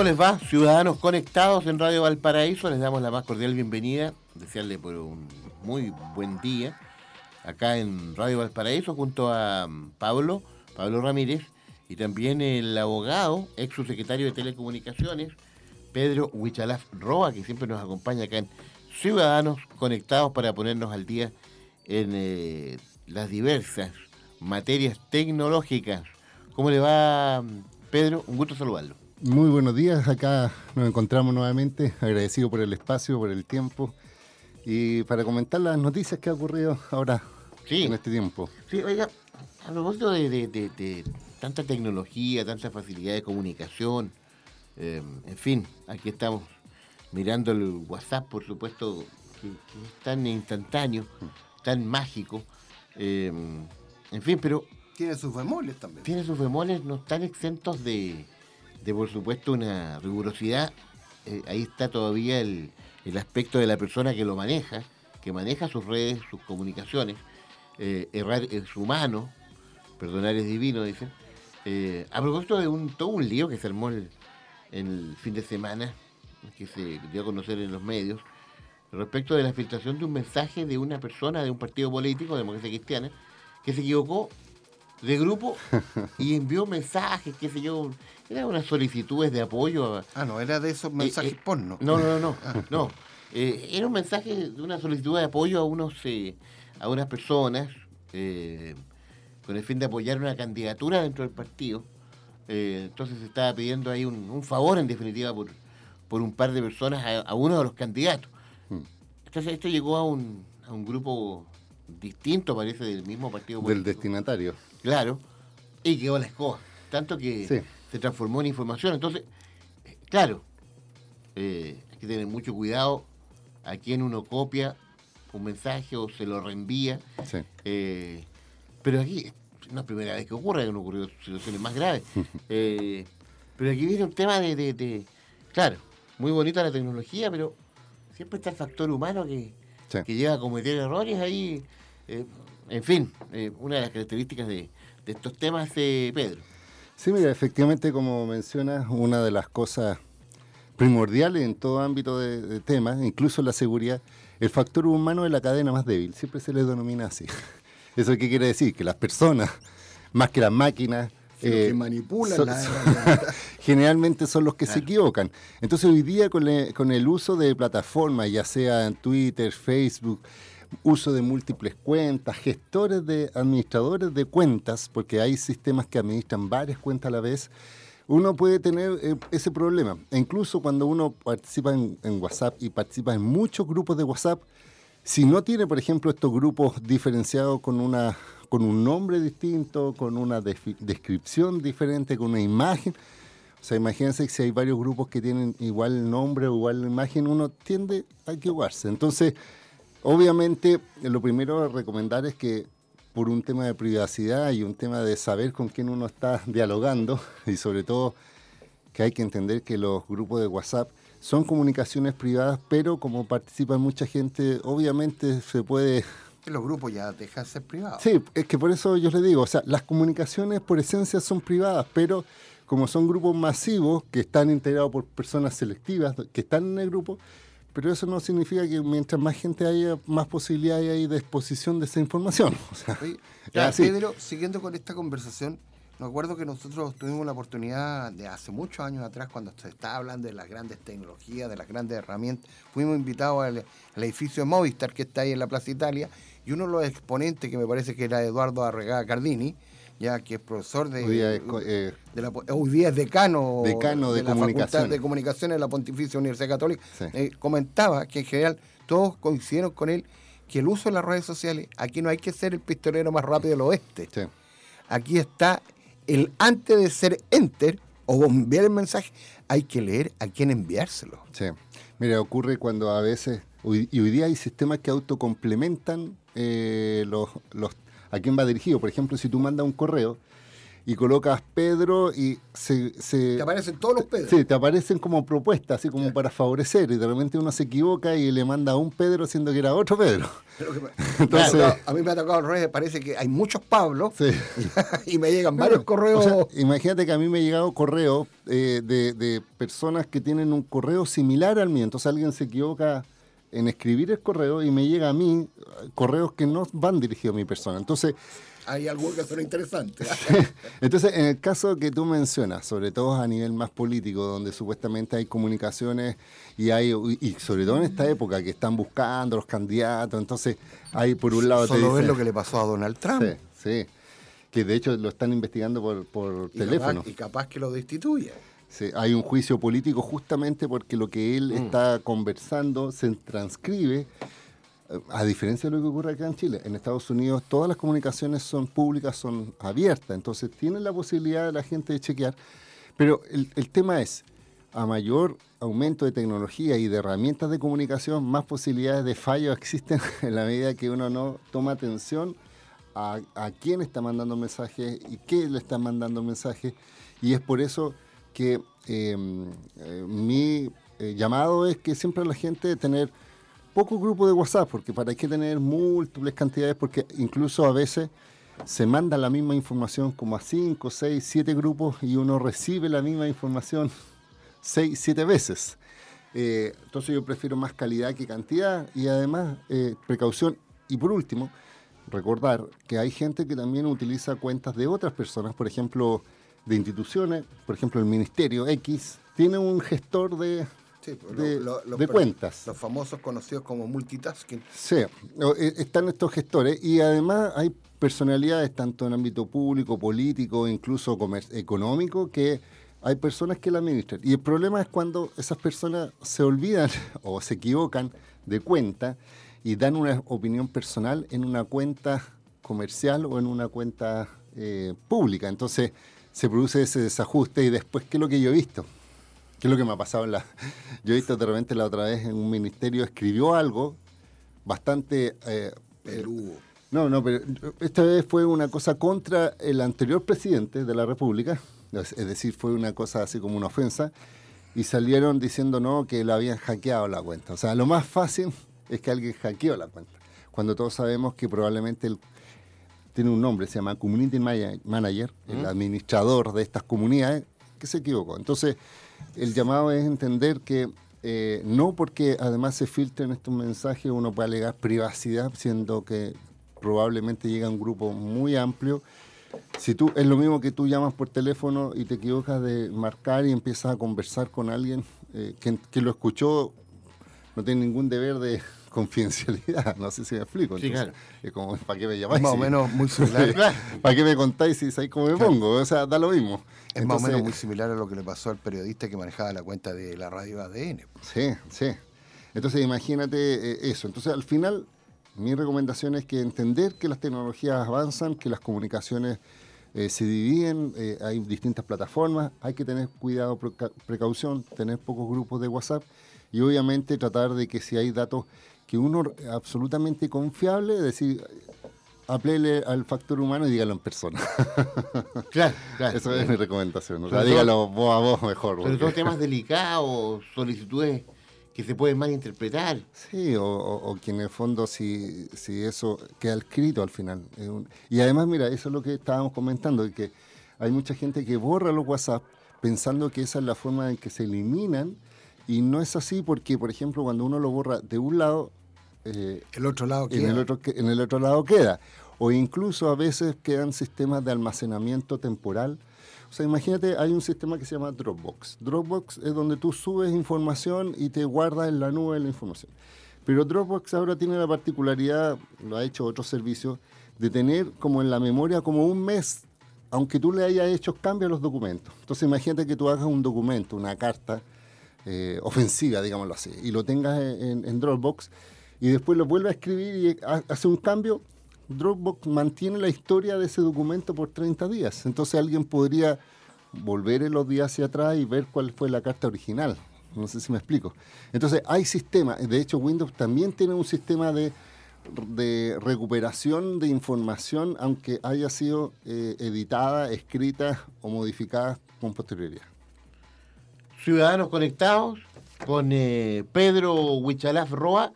¿Cómo les va? Ciudadanos conectados en Radio Valparaíso, les damos la más cordial bienvenida, desearle por un muy buen día acá en Radio Valparaíso junto a mm, Pablo, Pablo Ramírez y también el abogado, ex subsecretario de Telecomunicaciones, Pedro Huichalaf Roa, que siempre nos acompaña acá en Ciudadanos conectados para ponernos al día en eh, las diversas materias tecnológicas. ¿Cómo le va, mm, Pedro? Un gusto saludarlo. Muy buenos días, acá nos encontramos nuevamente, agradecido por el espacio, por el tiempo y para comentar las noticias que ha ocurrido ahora en este tiempo. Sí, oiga, a propósito de, tanta tecnología, tanta facilidad de comunicación, eh, en fin, aquí estamos mirando el WhatsApp, por supuesto, que, es tan instantáneo, tan mágico, eh, en fin, pero... Tiene sus bemoles también. Tiene sus bemoles, no están exentos de de por supuesto una rigurosidad. Eh, ahí está todavía el, aspecto de la persona que lo maneja, que maneja sus redes, sus comunicaciones. Eh, errar es humano, perdonar es divino, dicen. Eh, a propósito de un, todo un lío que se armó el, el fin de semana, que se dio a conocer en los medios, respecto de la filtración de un mensaje de una persona de un partido político, Democracia Cristiana, que se equivocó de grupo y envió mensajes, qué sé yo, eran unas solicitudes de apoyo. ah, no, era de esos mensajes eh, eh, porno. No, no, no, ah. no. Eh, era un mensaje de una solicitud de apoyo a unos a unas personas con el fin de apoyar una candidatura dentro del partido. entonces se estaba pidiendo ahí un, favor, en definitiva, por, por un par de personas a, uno de los candidatos. Hmm. Entonces esto llegó a un, a un grupo distinto, parece, del mismo partido político. Del destinatario. Claro, y quedó la escoba. Tanto que se transformó en información. Entonces, eh, claro, eh, hay que tener mucho cuidado a quien uno copia un mensaje o se lo reenvía. Eh, pero aquí, no es la primera vez que ocurre, que no ocurrido situaciones más graves. pero aquí viene un tema de, claro, muy bonita la tecnología, pero siempre está el factor humano que, que llega a cometer errores ahí. En fin, una de las características de, de estos temas, Pedro. Sí, mira, efectivamente, como mencionas, una de las cosas primordiales en todo ámbito de, temas, incluso la seguridad, el factor humano es la cadena más débil, siempre se le denomina así. ¿Eso qué quiere decir? Que las personas, más que las máquinas, que eh, manipulan generalmente son los que se equivocan. Entonces hoy día con, con el uso de plataformas, ya sea en Twitter, Facebook, uso de múltiples cuentas, gestores de administradores de cuentas, porque hay sistemas que administran varias cuentas a la vez, uno puede tener eh, ese problema. E incluso cuando uno participa en, WhatsApp y participa en muchos grupos de WhatsApp, si no tiene, por ejemplo, estos grupos diferenciados con una con un nombre distinto, con una descripción diferente, con una imagen, o sea, imagínense que si hay varios grupos que tienen igual nombre o igual imagen, uno tiende a equivocarse. Entonces, Obviamente, lo primero a recomendar es que por un tema de privacidad y un tema de saber con quién uno está dialogando y sobre todo que hay que entender que los grupos de WhatsApp son comunicaciones privadas, pero como participa mucha gente, obviamente se puede... Los grupos ya dejan de ser privados. Sí, es que por eso yo les digo, o sea, las comunicaciones por esencia son privadas, pero como son grupos masivos que están integrados por personas selectivas que están en el grupo, pero eso no significa que mientras más gente haya, más posibilidades hay de exposición de esa información. O Pedro, siguiendo con esta conversación, me acuerdo que nosotros tuvimos la oportunidad de hace muchos años atrás, cuando se estaba hablando de las grandes tecnologías, de las grandes herramientas, fuimos invitados al, edificio Movistar que está ahí en la Plaza Italia, y uno de los exponentes, que me parece que era Eduardo Arregada Cardini, ya que es profesor de. Hoy día es, eh, hoy día es decano, decano de, la Facultad de Comunicaciones de la Pontificia Universidad Católica. Eh, comentaba que en general todos coincidieron con él que el uso de las redes sociales, aquí no hay que ser el pistolero más rápido del oeste. Aquí está el antes de ser enter o enviar el mensaje, hay que leer a quién enviárselo. Sí. Mira, ocurre cuando a veces, y hoy día hay sistemas que autocomplementan eh, los, los, a quién va dirigido. Por ejemplo, si tú mandas un correo, y colocas Pedro y se, Te aparecen todos los Pedros. Sí, te aparecen como propuestas, así como para favorecer, y de repente uno se equivoca y le manda a un Pedro siendo que era otro Pedro. Entonces, a mí me ha tocado al revés, parece que hay muchos Pablos y me llegan varios correos. imagínate que a mí me ha llegado correo eh, de, de personas que tienen un correo similar al mío, entonces alguien se equivoca en escribir el correo y me llega a mí correos que no van dirigidos a mi persona. Entonces, hay algo que suena interesante. Entonces, en el caso que tú mencionas, sobre todo a nivel más político, donde supuestamente hay comunicaciones y hay y sobre todo en esta época que están buscando los candidatos, entonces hay por un lado... Solo ver lo que le pasó a Donald Trump. Sí, sí. Que de hecho lo están investigando por, por teléfono. y capaz que lo destituye. Sí, hay un juicio político justamente porque lo que él mm. está conversando se transcribe a diferencia de lo que ocurre acá en Chile, en Estados Unidos todas las comunicaciones son públicas, son abiertas, entonces tienen la posibilidad de la gente de chequear, pero el, tema es, a mayor aumento de tecnología y de herramientas de comunicación, más posibilidades de fallo existen en la medida que uno no toma atención a, quién está mandando mensajes y qué le está mandando mensajes, y es por eso que em, eh, mi eh, llamado es que siempre la gente tener poco grupo de WhatsApp, porque para qué tener múltiples cantidades, porque incluso a veces se manda la misma información como a 5, 6, 7 grupos y uno recibe la misma información 6, 7 veces. Eh, entonces yo prefiero más calidad que cantidad y además precaución. Y por último, recordar que hay gente que también utiliza cuentas de otras personas, por ejemplo, de instituciones, por ejemplo el Ministerio X, tiene un gestor de pues, de, cuentas. Los famosos conocidos como multitasking. Sí, e, están estos gestores y además hay personalidades tanto en ámbito público, político, incluso económico, que hay personas que la administran. Y el problema es cuando esas personas se olvidan o se equivocan de cuenta y dan una opinión personal en una cuenta comercial o en una cuenta eh, pública. Entonces se produce ese desajuste y después, ¿qué es lo que yo he visto? ¿Qué es lo que me ha pasado en la... Yo he visto de repente la otra vez en un ministerio escribió algo bastante... Eh, Perú. no, no, pero esta vez fue una cosa contra el anterior presidente de la República, es decir, fue una cosa así como una ofensa, y salieron diciendo no, que lo habían hackeado la cuenta. O sea, lo más fácil es que alguien hackeó la cuenta, cuando todos sabemos que probablemente él tiene un nombre, se llama Community Manager, el administrador de estas comunidades, que se equivocó. Entonces, el llamado es entender que eh, no porque además se filtren estos mensajes uno puede alegar privacidad, siendo que probablemente llega un grupo muy amplio. Si tú es lo mismo que tú llamas por teléfono y te equivocas de marcar y empiezas a conversar con alguien eh, que, lo escuchó, no tiene ningún deber de confidencialidad. No sé si me explico. sí, claro. Es como, ¿para qué me llamáis? Más o menos muy similar. ¿Para qué me contáis si sabéis cómo me pongo? O sea, da lo mismo. Es más o menos muy similar a lo que le pasó al periodista que manejaba la cuenta de la radio ADN. Sí, sí. Entonces imagínate eh, eso. Entonces al final mi recomendación es que entender que las tecnologías avanzan, que las comunicaciones eh, se dividen, eh, hay distintas plataformas, hay que tener cuidado, precaución, tener pocos grupos de WhatsApp y obviamente tratar de que si hay datos que uno absolutamente confiable, decir, aplele al factor humano y dígalo en persona. claro, claro. Esa es mi recomendación. O sea, dígalo vos a vos mejor. Pero son temas delicados, solicitudes que se pueden malinterpretar. Sí, o, que en el fondo si, si eso queda escrito al final. y además, mira, eso es lo que estábamos comentando, que hay mucha gente que borra los WhatsApp pensando que esa es la forma en que se eliminan y no es así porque, por ejemplo, cuando uno lo borra de un lado, eh, el otro lado queda. En el otro, en el otro lado queda. O incluso a veces quedan sistemas de almacenamiento temporal. O sea, imagínate, hay un sistema que se llama Dropbox. Dropbox es donde tú subes información y te guardas en la nube la información. Pero Dropbox ahora tiene la particularidad, lo ha hecho otro servicio, de tener como en la memoria como un mes, aunque tú le hayas hecho cambios a los documentos. Entonces imagínate que tú hagas un documento, una carta eh, ofensiva, digámoslo así, y lo tengas en Dropbox y después lo vuelve a escribir y hace un cambio, Dropbox mantiene la historia de ese documento por 30 días. Entonces alguien podría volver en los días hacia atrás y ver cuál fue la carta original. No sé si me explico. Entonces hay sistemas, de hecho Windows también tiene un sistema de, recuperación de información, aunque haya sido eh, editada, escrita o modificada con posterioridad. Ciudadanos conectados con eh, Pedro Huichalaf Roa,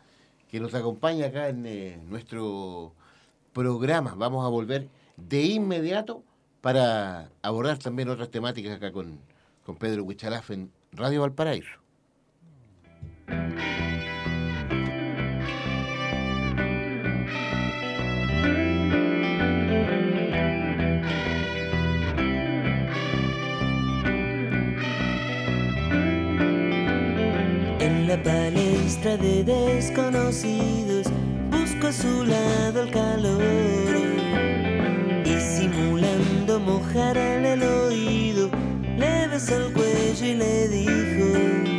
que nos acompaña acá en eh, nuestro programa. Vamos a volver de inmediato para abordar también otras temáticas acá con, con Pedro Huichalaf en Radio Valparaíso. En la de desconocidos. Busco a su lado el calor. Y simulando mojar el oído. Le besó el cuello y le dijo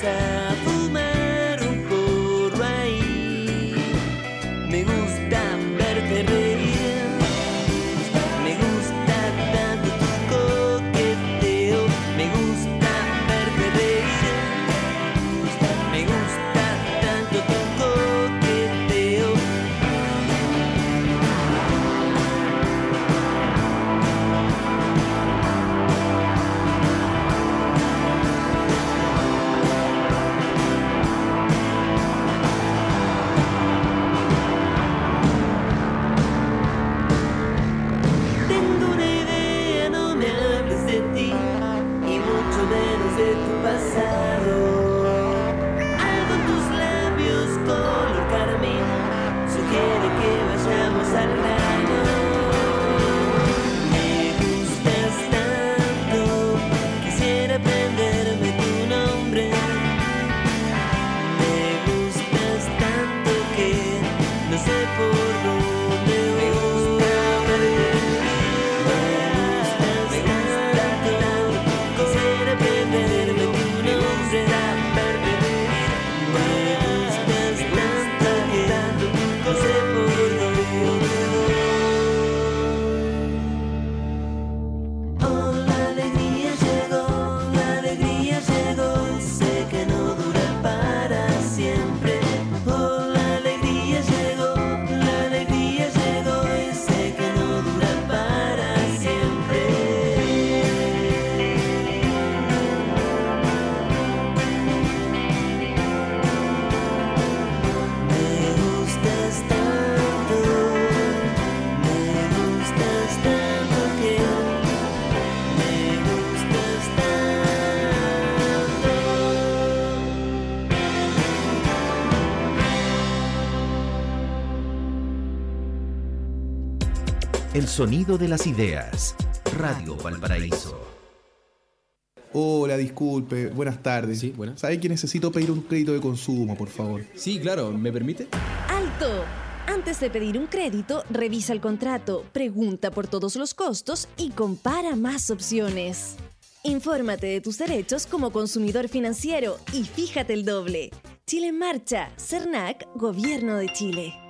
vamos a sonido de las ideas. Radio Valparaíso. Hola, disculpe, buenas tardes. Sí, buenas. ¿Sabe que necesito pedir un crédito de consumo, por favor? Sí, claro, ¿me permite? ¡Alto! Antes de pedir un crédito, revisa el contrato, pregunta por todos los costos y compara más opciones. Infórmate de tus derechos como consumidor financiero y fíjate el doble. Chile en Marcha, CERNAC, Gobierno de Chile.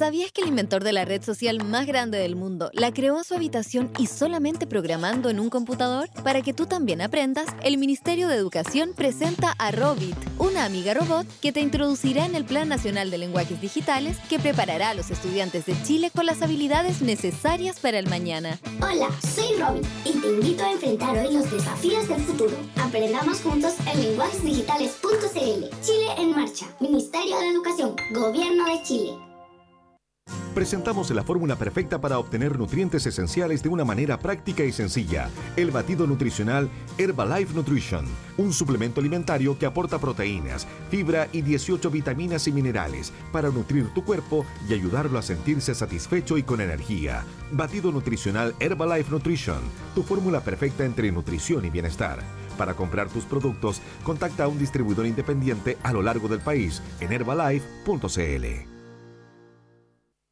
¿Sabías que el inventor de la red social más grande del mundo la creó en su habitación y solamente programando en un computador? Para que tú también aprendas, el Ministerio de Educación presenta a Robit, una amiga robot que te introducirá en el Plan Nacional de Lenguajes Digitales que preparará a los estudiantes de Chile con las habilidades necesarias para el mañana. Hola, soy Robin y te invito a enfrentar hoy los desafíos del futuro. Aprendamos juntos en lenguajesdigitales.cl. Chile en marcha. Ministerio de Educación. Gobierno de Chile. Presentamos la fórmula perfecta para obtener nutrientes esenciales de una manera práctica y sencilla. El batido nutricional Herbalife Nutrition, un suplemento alimentario que aporta proteínas, fibra y 18 vitaminas y minerales para nutrir tu cuerpo y ayudarlo a sentirse satisfecho y con energía. Batido nutricional Herbalife Nutrition, tu fórmula perfecta entre nutrición y bienestar. Para comprar tus productos, contacta a un distribuidor independiente a lo largo del país en herbalife.cl.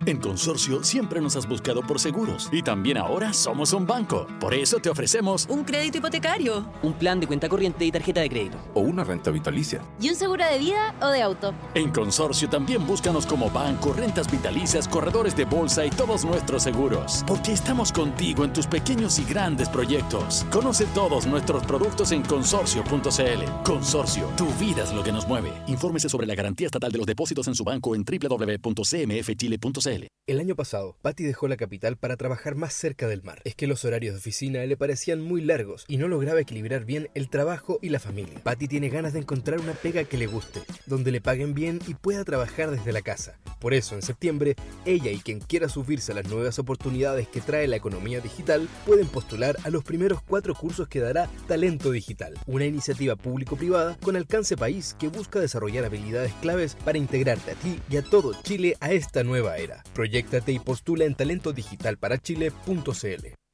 En Consorcio siempre nos has buscado por seguros y también ahora somos un banco. Por eso te ofrecemos un crédito hipotecario, un plan de cuenta corriente y tarjeta de crédito o una renta vitalicia. ¿Y un seguro de vida o de auto? En Consorcio también búscanos como banco, rentas vitalicias, corredores de bolsa y todos nuestros seguros. Porque estamos contigo en tus pequeños y grandes proyectos. Conoce todos nuestros productos en consorcio.cl. Consorcio, tu vida es lo que nos mueve. Infórmese sobre la garantía estatal de los depósitos en su banco en www.cmfchile.cl. El año pasado, Patty dejó la capital para trabajar más cerca del mar. Es que los horarios de oficina le parecían muy largos y no lograba equilibrar bien el trabajo y la familia. Patty tiene ganas de encontrar una pega que le guste, donde le paguen bien y pueda trabajar desde la casa. Por eso, en septiembre, ella y quien quiera subirse a las nuevas oportunidades que trae la economía digital pueden postular a los primeros cuatro cursos que dará Talento Digital, una iniciativa público-privada con alcance país que busca desarrollar habilidades claves para integrarte a ti y a todo Chile a esta nueva era. Proyectate y postula en talentodigitalparachile.cl.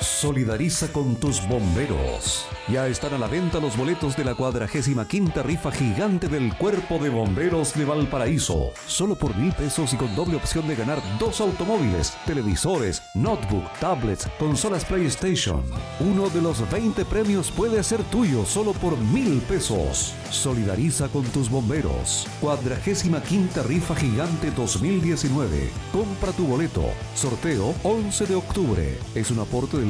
Solidariza con tus bomberos. Ya están a la venta los boletos de la cuadragésima quinta rifa gigante del Cuerpo de Bomberos de Valparaíso. Solo por mil pesos y con doble opción de ganar dos automóviles, televisores, notebook, tablets, consolas PlayStation. Uno de los 20 premios puede ser tuyo solo por mil pesos. Solidariza con tus bomberos. Cuadragésima quinta rifa gigante 2019. Compra tu boleto. Sorteo 11 de octubre. Es un aporte del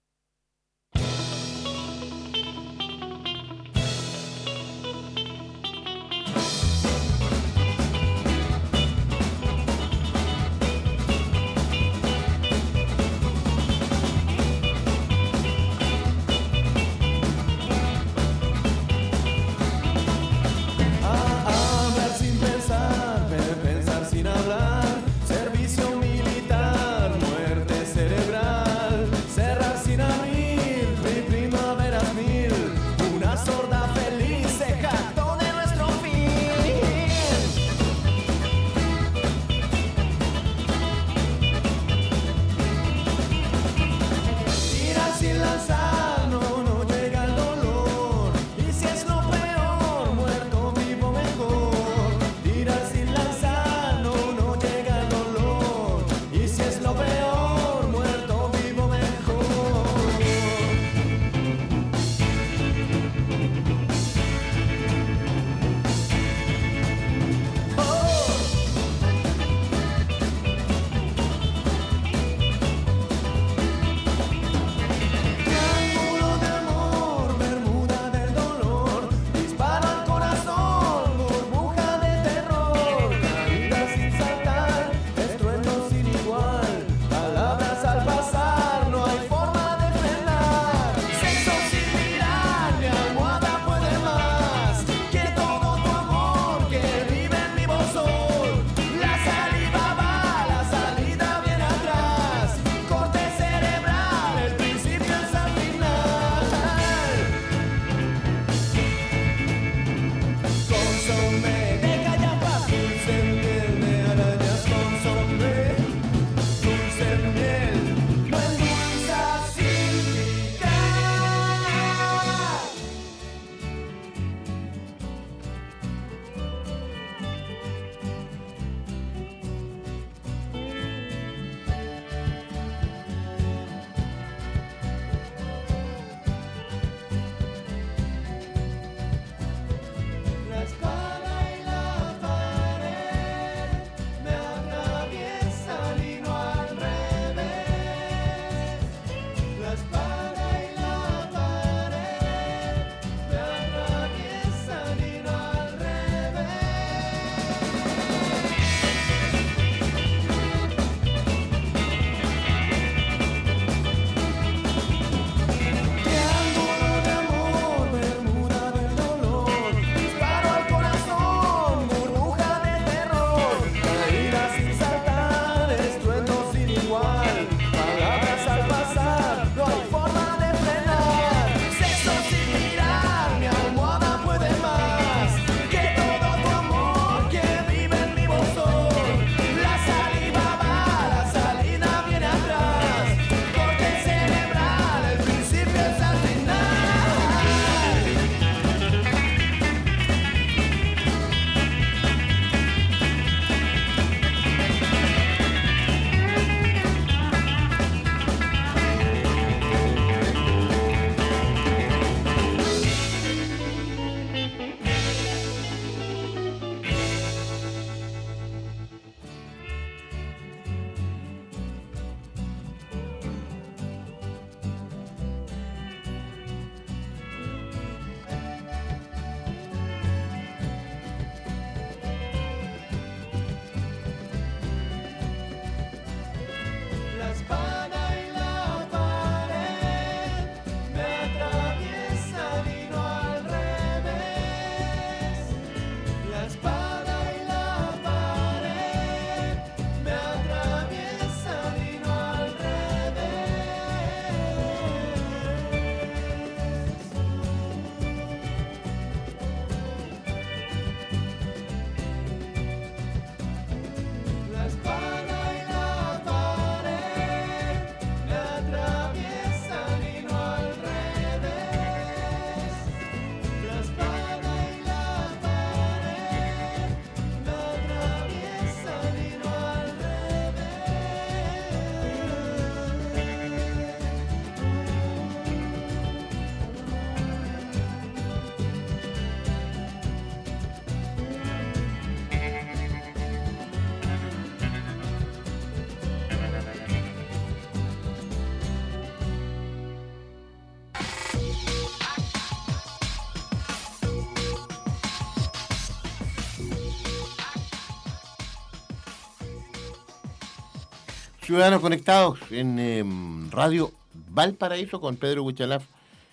Ciudadanos Conectados en em, Radio Valparaíso con Pedro Huichalaf,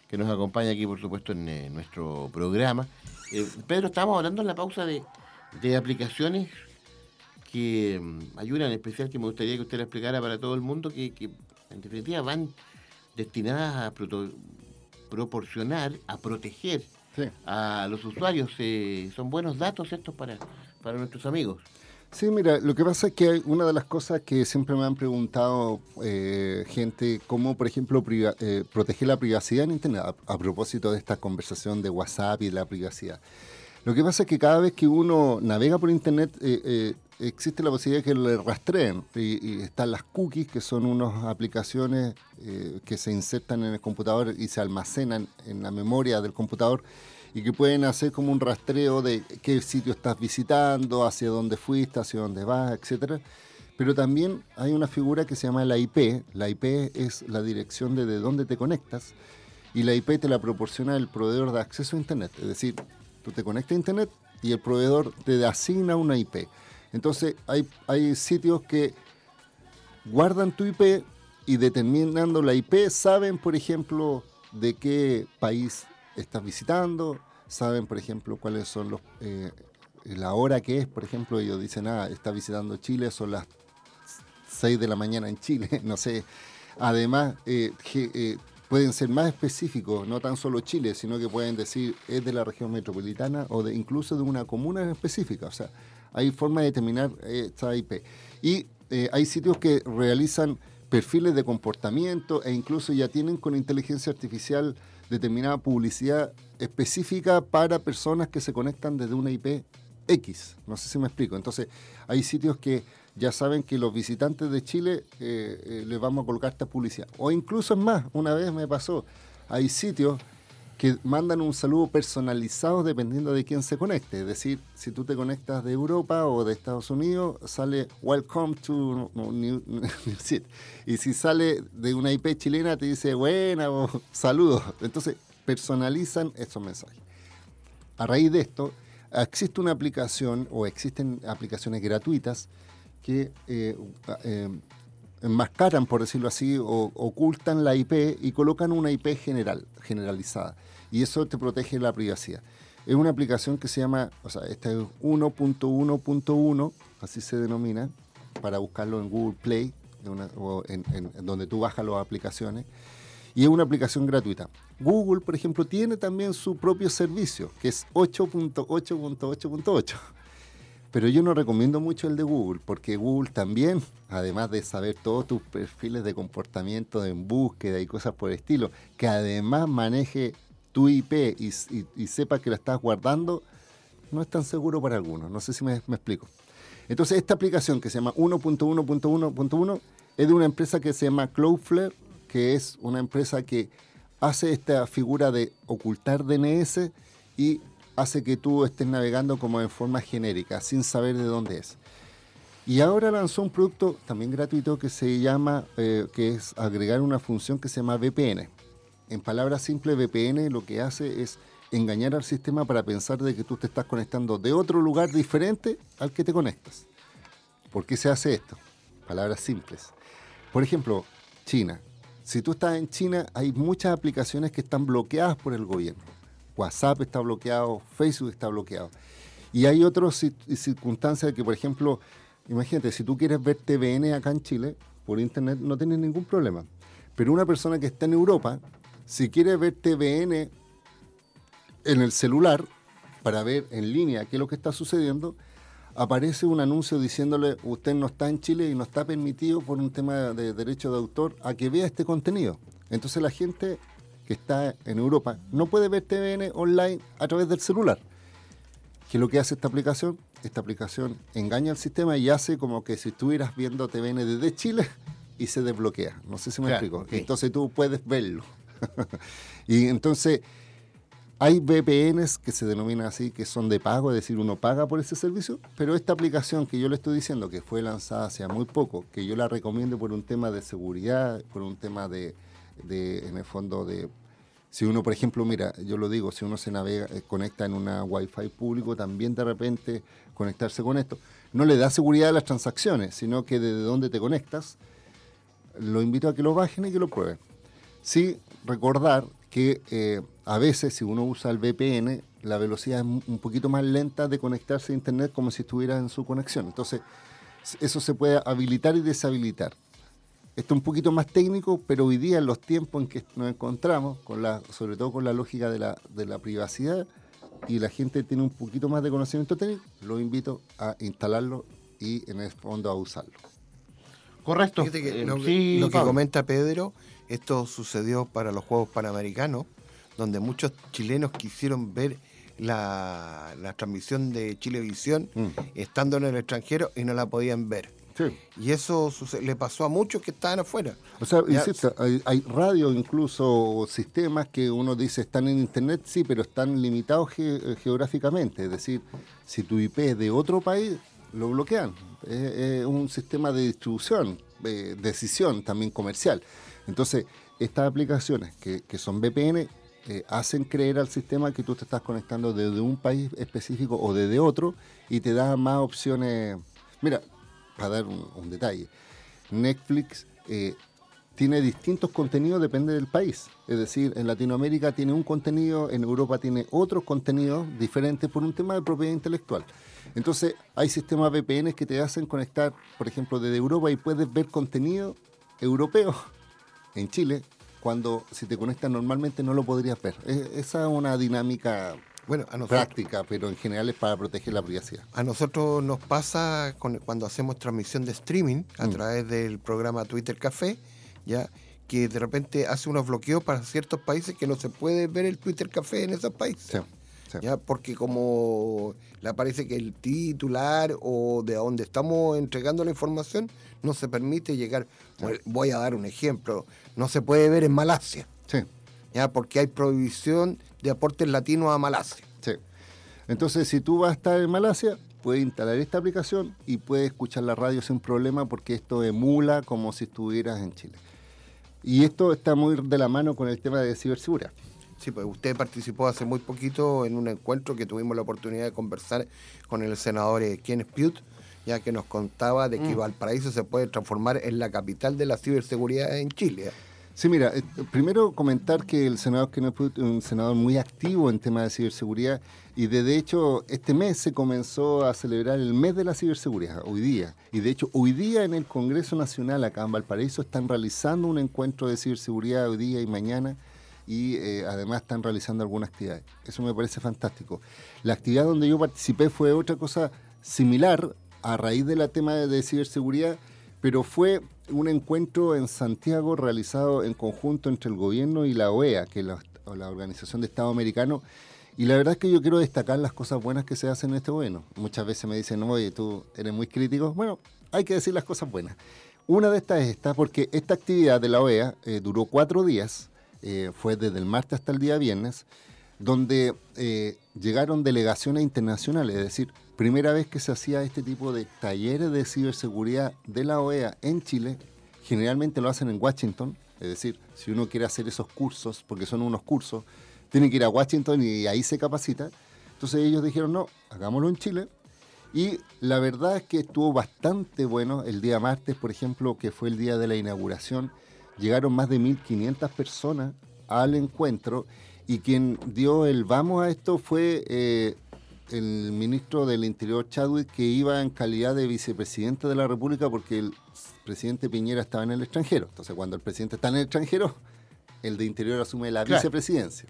que nos acompaña aquí, por supuesto, en eh, nuestro programa. Eh, Pedro, estábamos hablando en la pausa de, de aplicaciones que em, hay una en especial que me gustaría que usted la explicara para todo el mundo, que, que en definitiva van destinadas a proto- proporcionar, a proteger a los usuarios. Eh, son buenos datos estos para, para nuestros amigos. Sí, mira, lo que pasa es que una de las cosas que siempre me han preguntado eh, gente, cómo, por ejemplo, priva- eh, proteger la privacidad en Internet, a, propósito de esta conversación de WhatsApp y de la privacidad. Lo que pasa es que cada vez que uno navega por Internet, eh, existe la posibilidad de que le rastreen. Y, y están las cookies, que son unas aplicaciones que se insertan en el computador y se almacenan en la memoria del computador y que pueden hacer como un rastreo de qué sitio estás visitando, hacia dónde fuiste, hacia dónde vas, etcétera. Pero también hay una figura que se llama la IP. La IP es la dirección de, de dónde te conectas y la IP te la proporciona el proveedor de acceso a Internet. Es decir, tú te conectas a Internet y el proveedor te asigna una IP. Entonces hay, hay sitios que guardan tu IP y determinando la IP saben, por ejemplo, de qué país estás visitando, saben, por ejemplo, cuáles son los eh, la hora que es, por ejemplo, ellos dicen, ah, está visitando Chile, son las 6 de la mañana en Chile, no sé. Además, eh, eh, pueden ser más específicos, no tan solo Chile, sino que pueden decir es de la región metropolitana o de incluso de una comuna específica. O sea, hay forma de determinar esta IP. Y hay sitios que realizan perfiles de comportamiento e incluso ya tienen con inteligencia artificial determinada publicidad específica para personas que se conectan desde una IP X. No sé si me explico. Entonces, hay sitios que ya saben que los visitantes de Chile eh, eh, les vamos a colocar esta publicidad. O incluso es más, una vez me pasó, hay sitios que mandan un saludo personalizado dependiendo de quién se conecte. Es decir, si tú te conectas de Europa o de Estados Unidos, sale Welcome to New, City. Y si sale de una IP chilena, te dice buena o saludos. Entonces, personalizan esos mensajes. A raíz de esto, existe una aplicación o existen aplicaciones gratuitas que eh, eh, enmascaran, por decirlo así, o ocultan la IP y colocan una IP general, generalizada. Y eso te protege la privacidad. Es una aplicación que se llama, o sea, esta es 1.1.1, así se denomina, para buscarlo en Google Play, o en donde tú bajas las aplicaciones. Y es una aplicación gratuita. Google, por ejemplo, tiene también su propio servicio, que es 8.8.8.8. Pero yo no recomiendo mucho el de Google, porque Google también, además de saber todos tus perfiles de comportamiento en búsqueda y cosas por el estilo, que además maneje tu IP y, y- sepa que la estás guardando, no es tan seguro para algunos. No sé si me explico. Entonces, esta aplicación que se llama 1.1.1.1 es de una empresa que se llama Cloudflare, que es una empresa que hace esta figura de ocultar DNS y hace que tú estés navegando como en forma genérica, sin saber de dónde es. Y ahora lanzó un producto también gratuito que se llama, eh, que es agregar una función que se llama VPN. En palabras simples, VPN lo que hace es engañar al sistema para pensar de que tú te estás conectando de otro lugar diferente al que te conectas. ¿Por qué se hace esto? Palabras simples. Por ejemplo, China. Si tú estás en China, hay muchas aplicaciones que están bloqueadas por el gobierno. WhatsApp está bloqueado, Facebook está bloqueado. Y hay otras cir- circunstancias que, por ejemplo, imagínate, si tú quieres ver TVN acá en Chile, por internet no tienes ningún problema. Pero una persona que está en Europa, si quiere ver TVN en el celular, para ver en línea qué es lo que está sucediendo, aparece un anuncio diciéndole usted no está en Chile y no está permitido por un tema de derecho de autor a que vea este contenido. Entonces la gente que está en Europa no puede ver TVN online a través del celular. ¿Qué es lo que hace esta aplicación? Esta aplicación engaña al sistema y hace como que si estuvieras viendo TVN desde Chile y se desbloquea. No sé si me Claro, explico. Entonces tú puedes verlo. y entonces hay VPNs que se denominan así, que son de pago, es decir, uno paga por ese servicio, pero esta aplicación que yo le estoy diciendo, que fue lanzada hace muy poco, que yo la recomiendo por un tema de seguridad, por un tema de, de, en el fondo, de... Si uno, por ejemplo, mira, yo lo digo, si uno se navega, eh, conecta en una Wi-Fi público, también de repente conectarse con esto, no le da seguridad a las transacciones, sino que desde donde te conectas, lo invito a que lo bajen y que lo prueben. Sí, recordar que eh, a veces si uno usa el VPN, la velocidad es un poquito más lenta de conectarse a Internet como si estuviera en su conexión. Entonces, eso se puede habilitar y deshabilitar. Esto es un poquito más técnico, pero hoy día en los tiempos en que nos encontramos, con la, sobre todo con la lógica de la, de la privacidad, y la gente tiene un poquito más de conocimiento técnico, los invito a instalarlo y en el fondo a usarlo. Correcto. Fíjate que Eh, lo, que- sí, lo que Pablo. comenta Pedro, esto sucedió para los Juegos Panamericanos, donde muchos chilenos quisieron ver la, la transmisión de Chilevisión estando en el extranjero y no la podían ver. Y eso le pasó a muchos que estaban afuera. O sea, Ya, insisto, hay, hay radios, incluso sistemas que uno dice están en Internet, sí, pero están limitados ge- geográficamente. Es decir, si tu IP es de otro país, lo bloquean. Es, es un sistema de distribución, de decisión también comercial. Entonces, estas aplicaciones que, que son VPN eh, hacen creer al sistema que tú te estás conectando desde un país específico o desde otro y te da más opciones. Mira, para dar un, detalle, Netflix eh, tiene distintos contenidos, depende del país. Es decir, en Latinoamérica tiene un contenido, en Europa tiene otros contenidos diferentes por un tema de propiedad intelectual. Entonces, hay sistemas VPN que te hacen conectar, por ejemplo, desde Europa y puedes ver contenido europeo en Chile, cuando si te conectas normalmente no lo podrías ver. Es- esa es una dinámica bueno, a nosotros- práctica, pero en general es para proteger la privacidad. A nosotros nos pasa con- cuando hacemos transmisión de streaming a Mm. través del programa Twitter Café, ya que de repente hace unos bloqueos para ciertos países que no se puede ver el Twitter Café en esos países. Ya, porque como le parece que el titular o de donde estamos entregando la información no se permite llegar. Voy a dar un ejemplo. No se puede ver en Malasia. Ya, porque hay prohibición de aportes latinos a Malasia. Sí. Entonces, si tú vas a estar en Malasia, puedes instalar esta aplicación y puedes escuchar la radio sin problema porque esto emula como si estuvieras en Chile. Y esto está muy de la mano con el tema de ciberseguridad. Sí, pues usted participó hace muy poquito en un encuentro que tuvimos la oportunidad de conversar con el senador eh, Kenneth Pute, ya que nos contaba de que Mm. Valparaíso se puede transformar en la capital de la ciberseguridad en Chile. Sí, mira, eh, primero comentar que el senador Kenneth Pruitt es un senador muy activo en temas de ciberseguridad y de, de hecho este mes se comenzó a celebrar el mes de la ciberseguridad, hoy día. Y de hecho hoy día en el Congreso Nacional acá en Valparaíso están realizando un encuentro de ciberseguridad hoy día y mañana y eh, además están realizando algunas actividades. Eso me parece fantástico. La actividad donde yo participé fue otra cosa similar a raíz del tema de, de ciberseguridad, pero fue un encuentro en Santiago realizado en conjunto entre el gobierno y la OEA, que es la, Organización de Estado Americano. Y la verdad es que yo quiero destacar las cosas buenas que se hacen en este gobierno. Muchas veces me dicen, oye, tú eres muy crítico. Bueno, hay que decir las cosas buenas. Una de estas es esta, porque esta actividad de la OEA eh, duró cuatro días, eh, fue desde el martes hasta el día viernes, donde eh, llegaron delegaciones internacionales, es decir, primera vez que se hacía este tipo de talleres de ciberseguridad de la OEA en Chile, generalmente lo hacen en Washington, es decir, si uno quiere hacer esos cursos, porque son unos cursos, tiene que ir a Washington y ahí se capacita. Entonces ellos dijeron, no, hagámoslo en Chile. Y la verdad es que estuvo bastante bueno el día martes, por ejemplo, que fue el día de la inauguración. Llegaron más de 1.500 personas al encuentro y quien dio el vamos a esto fue eh, el ministro del Interior Chadwick, que iba en calidad de vicepresidente de la República porque el presidente Piñera estaba en el extranjero. Entonces, cuando el presidente está en el extranjero, el de Interior asume la Claro. vicepresidencia.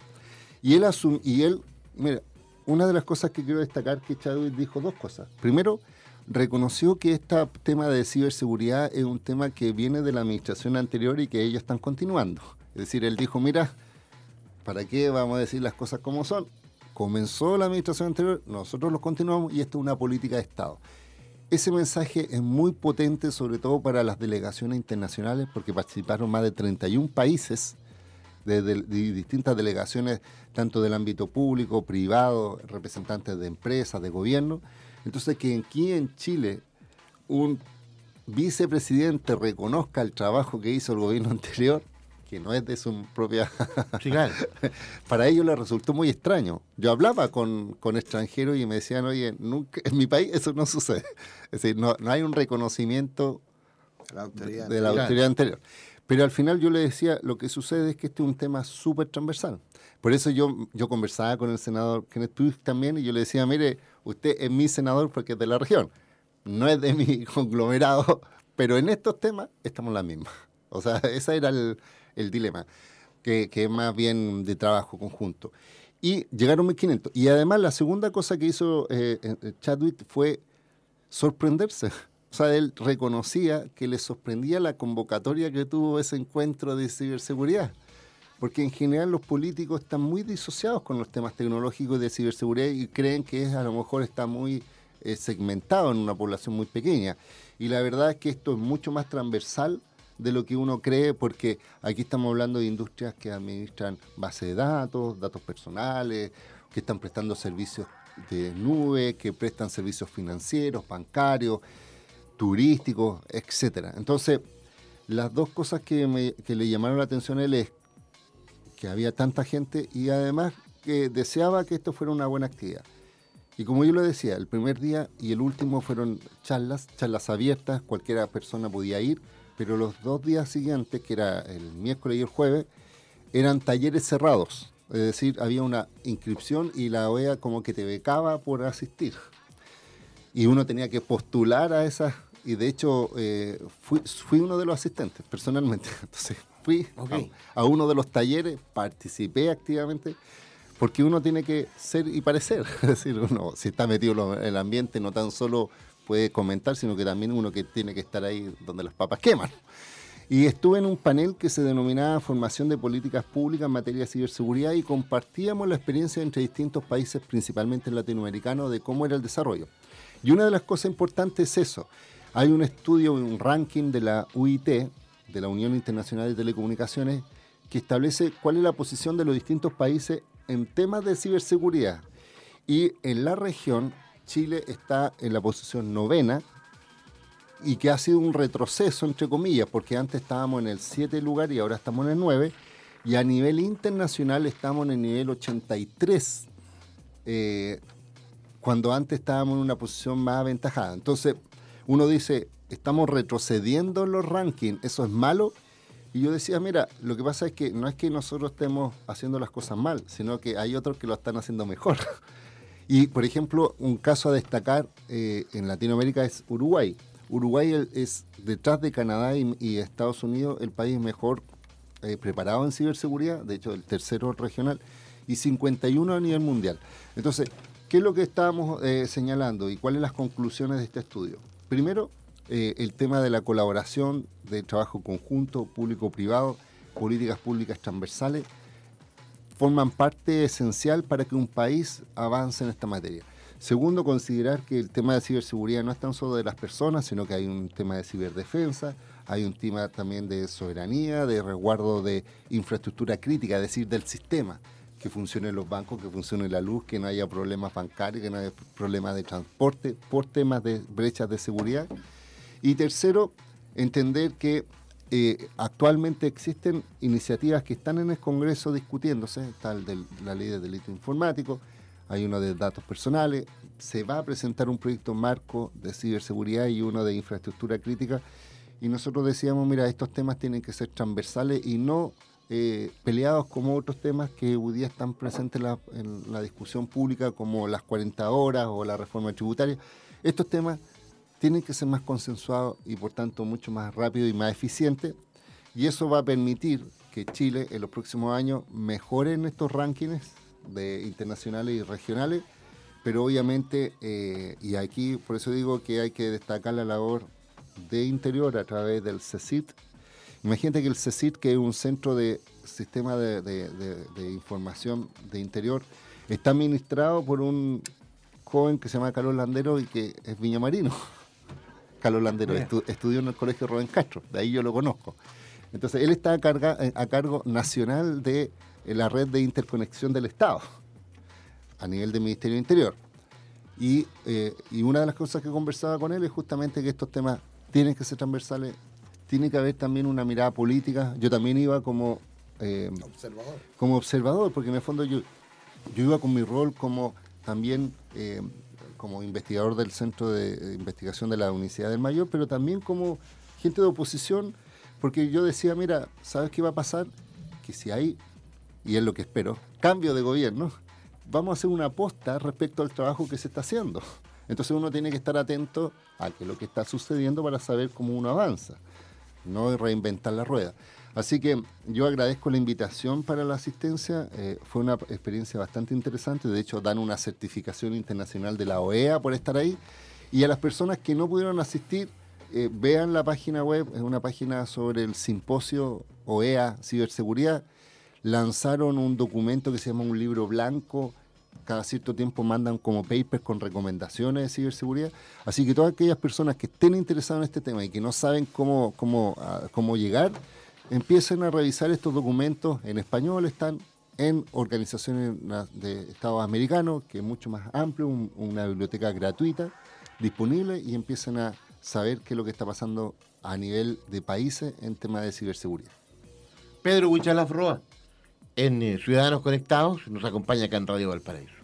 Y él, asum- y él, mira, una de las cosas que quiero destacar que Chadwick dijo dos cosas. Primero, reconoció que este tema de ciberseguridad es un tema que viene de la administración anterior y que ellos están continuando. Es decir, él dijo, mira, ¿para qué vamos a decir las cosas como son? Comenzó la administración anterior, nosotros lo continuamos y esto es una política de Estado. Ese mensaje es muy potente, sobre todo para las delegaciones internacionales, porque participaron más de 31 países de, de- de distintas delegaciones, tanto del ámbito público, privado, representantes de empresas, de gobierno. Entonces, que aquí en Chile un vicepresidente reconozca el trabajo que hizo el gobierno anterior, que no es de su propia... Para ellos les resultó muy extraño. Yo hablaba con, con extranjeros y me decían, oye, nunca, en mi país eso no sucede. Es decir, no, no hay un reconocimiento La autoridad de la anterior. autoridad anterior. Pero al final yo le decía, lo que sucede es que este es un tema súper transversal. Por eso yo, yo conversaba con el senador Kenneth Puig también y yo le decía, mire, usted es mi senador porque es de la región, no es de mi conglomerado, pero en estos temas estamos la misma. O sea, ese era el, el dilema, que, es más bien de trabajo conjunto. Y llegaron 1.500. Y además la segunda cosa que hizo eh, eh, Chadwick fue sorprenderse. O sea, él reconocía que le sorprendía la convocatoria que tuvo ese encuentro de ciberseguridad. Porque en general los políticos están muy disociados con los temas tecnológicos de ciberseguridad y creen que es, a lo mejor está muy eh, segmentado en una población muy pequeña. Y la verdad es que esto es mucho más transversal de lo que uno cree, porque aquí estamos hablando de industrias que administran bases de datos, datos personales, que están prestando servicios de nube, que prestan servicios financieros, bancarios, turísticos, etcétera. Entonces, las dos cosas que, me- que le llamaron la atención a él es que había tanta gente y además que deseaba que esto fuera una buena actividad. Y como yo lo decía, el primer día y el último fueron charlas, charlas abiertas, cualquiera persona podía ir, pero los dos días siguientes, que era el miércoles y el jueves, eran talleres cerrados. Es decir, había una inscripción y la OEA como que te becaba por asistir. Y uno tenía que postular a esas, y de hecho eh, fui, fui uno de los asistentes personalmente. Entonces fui a, a uno de los talleres, participé activamente, porque uno tiene que ser y parecer. Es decir, uno si está metido en el ambiente no tan solo puede comentar, sino que también uno que tiene que estar ahí donde las papas queman. Y estuve en un panel que se denominaba Formación de Políticas Públicas en materia de ciberseguridad y compartíamos la experiencia entre distintos países, principalmente latinoamericanos, de cómo era el desarrollo. Y una de las cosas importantes es eso. Hay un estudio, un ranking de la UIT, de la Unión Internacional de Telecomunicaciones, que establece cuál es la posición de los distintos países en temas de ciberseguridad. Y en la región, Chile está en la posición novena, y que ha sido un retroceso, entre comillas, porque antes estábamos en el 7 lugar y ahora estamos en el 9, y a nivel internacional estamos en el nivel 83, eh, cuando antes estábamos en una posición más aventajada. Entonces, uno dice, estamos retrocediendo en los rankings, eso es malo. Y yo decía, mira, lo que pasa es que no es que nosotros estemos haciendo las cosas mal, sino que hay otros que lo están haciendo mejor. Y, por ejemplo, un caso a destacar eh, en Latinoamérica es Uruguay. Uruguay es, detrás de Canadá y, Estados Unidos, el país mejor eh, preparado en ciberseguridad, de hecho, el tercero regional, y 51 a nivel mundial. Entonces, ¿qué es lo que estábamos eh, señalando y cuáles las conclusiones de este estudio? Primero, el tema de la colaboración, de trabajo conjunto, público-privado, políticas públicas transversales, forman parte esencial para que un país avance en esta materia. Segundo, considerar que el tema de ciberseguridad no es tan solo de las personas, sino que hay un tema de ciberdefensa, hay un tema también de soberanía, de resguardo de infraestructura crítica, es decir, del sistema, que funcionen los bancos, que funcione la luz, que no haya problemas bancarios, que no haya problemas de transporte por temas de brechas de seguridad. Y tercero, entender que eh, actualmente existen iniciativas que están en el Congreso discutiéndose, está el de la ley de delito informático, hay uno de datos personales, se va a presentar un proyecto marco de ciberseguridad y uno de infraestructura crítica, y nosotros decíamos, mira, estos temas tienen que ser transversales y no eh, peleados como otros temas que hoy día están presentes en la, en la discusión pública, como las 40 horas o la reforma tributaria. Estos temas tienen que ser más consensuados y por tanto mucho más rápido y más eficiente. Y eso va a permitir que Chile en los próximos años mejore en estos rankings de internacionales y regionales, pero obviamente, eh, y aquí por eso digo que hay que destacar la labor de interior a través del CECIT. Imagínate que el CECIT, que es un centro de sistema de, de- información de interior, está administrado por un joven que se llama Carlos Landero y que es viñamarino. Carlos Landero estu- estudió en el colegio Rubén Castro, de ahí yo lo conozco. Entonces, él está a, carga- eh, a cargo nacional de eh, la red de interconexión del Estado, a nivel del Ministerio del Interior. Y, eh, y una de las cosas que conversaba con él es justamente que estos temas tienen que ser transversales, tiene que haber también una mirada política. Yo también iba como, eh, Observador. como observador, porque en el fondo yo, yo iba con mi rol como también eh, como investigador del Centro de Investigación de la Universidad del Mayor, pero también como gente de oposición, porque yo decía, mira, ¿sabes qué va a pasar? Que si hay, y es lo que espero, cambio de gobierno, vamos a hacer una aposta respecto al trabajo que se está haciendo. Entonces uno tiene que estar atento a que lo que está sucediendo para saber cómo uno avanza, no reinventar la rueda. Así que yo agradezco la invitación para la asistencia, eh, fue una experiencia bastante interesante, de hecho dan una certificación internacional de la OEA por estar ahí, y a las personas que no pudieron asistir, eh, vean la página web, es una página sobre el simposio OEA Ciberseguridad, lanzaron un documento que se llama un libro blanco, cada cierto tiempo mandan como papers con recomendaciones de ciberseguridad. Así que todas aquellas personas que estén interesadas en este tema y que no saben cómo, cómo, ah, cómo llegar, empiecen a revisar estos documentos en español, están en organizaciones de Estados americanos, que es mucho más amplio, una biblioteca gratuita, disponible, y empiecen a saber qué es lo que está pasando a nivel de países en temas de ciberseguridad. Pedro Huichalaf Roa, en eh, Ciudadanos Conectados, nos acompaña acá en Radio Valparaíso.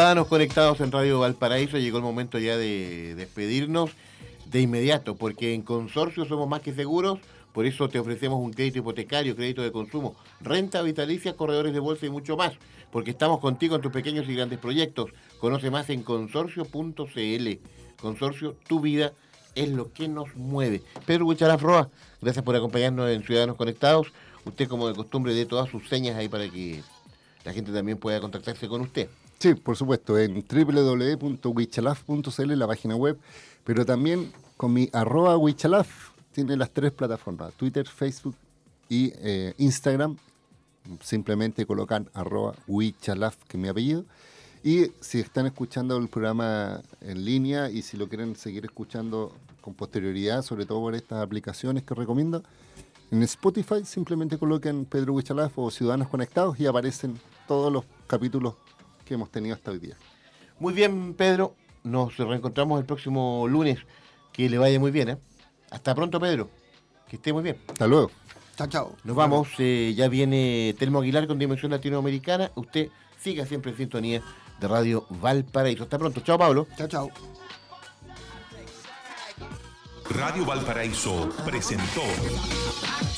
Ciudadanos conectados en Radio Valparaíso, llegó el momento ya de despedirnos de inmediato, porque en consorcio somos más que seguros, por eso te ofrecemos un crédito hipotecario, crédito de consumo, renta vitalicia, corredores de bolsa y mucho más, porque estamos contigo en tus pequeños y grandes proyectos. Conoce más en consorcio.cl. Consorcio, tu vida es lo que nos mueve. Pedro Huicharaf Roa, gracias por acompañarnos en Ciudadanos Conectados. Usted, como de costumbre, dé todas sus señas ahí para que la gente también pueda contactarse con usted. Sí, por supuesto, en www.wichalaf.cl, la página web, pero también con mi arroba wichalaf, tiene las tres plataformas, Twitter, Facebook y eh, Instagram. Simplemente colocan arroba wichalaf, que es mi apellido. Y si están escuchando el programa en línea y si lo quieren seguir escuchando con posterioridad, sobre todo por estas aplicaciones que recomiendo, en Spotify simplemente coloquen Pedro Wichalaf o Ciudadanos Conectados y aparecen todos los capítulos que hemos tenido hasta hoy día. Muy bien, Pedro. Nos reencontramos el próximo lunes. Que le vaya muy bien. ¿eh? Hasta pronto, Pedro. Que esté muy bien. Hasta luego. Chao, chao. Nos vamos. eh, ya viene Telmo Aguilar con Dimensión Latinoamericana. Usted siga siempre en sintonía de Radio Valparaíso. Hasta pronto. Chao, Pablo. Chao, chao. Radio Valparaíso presentó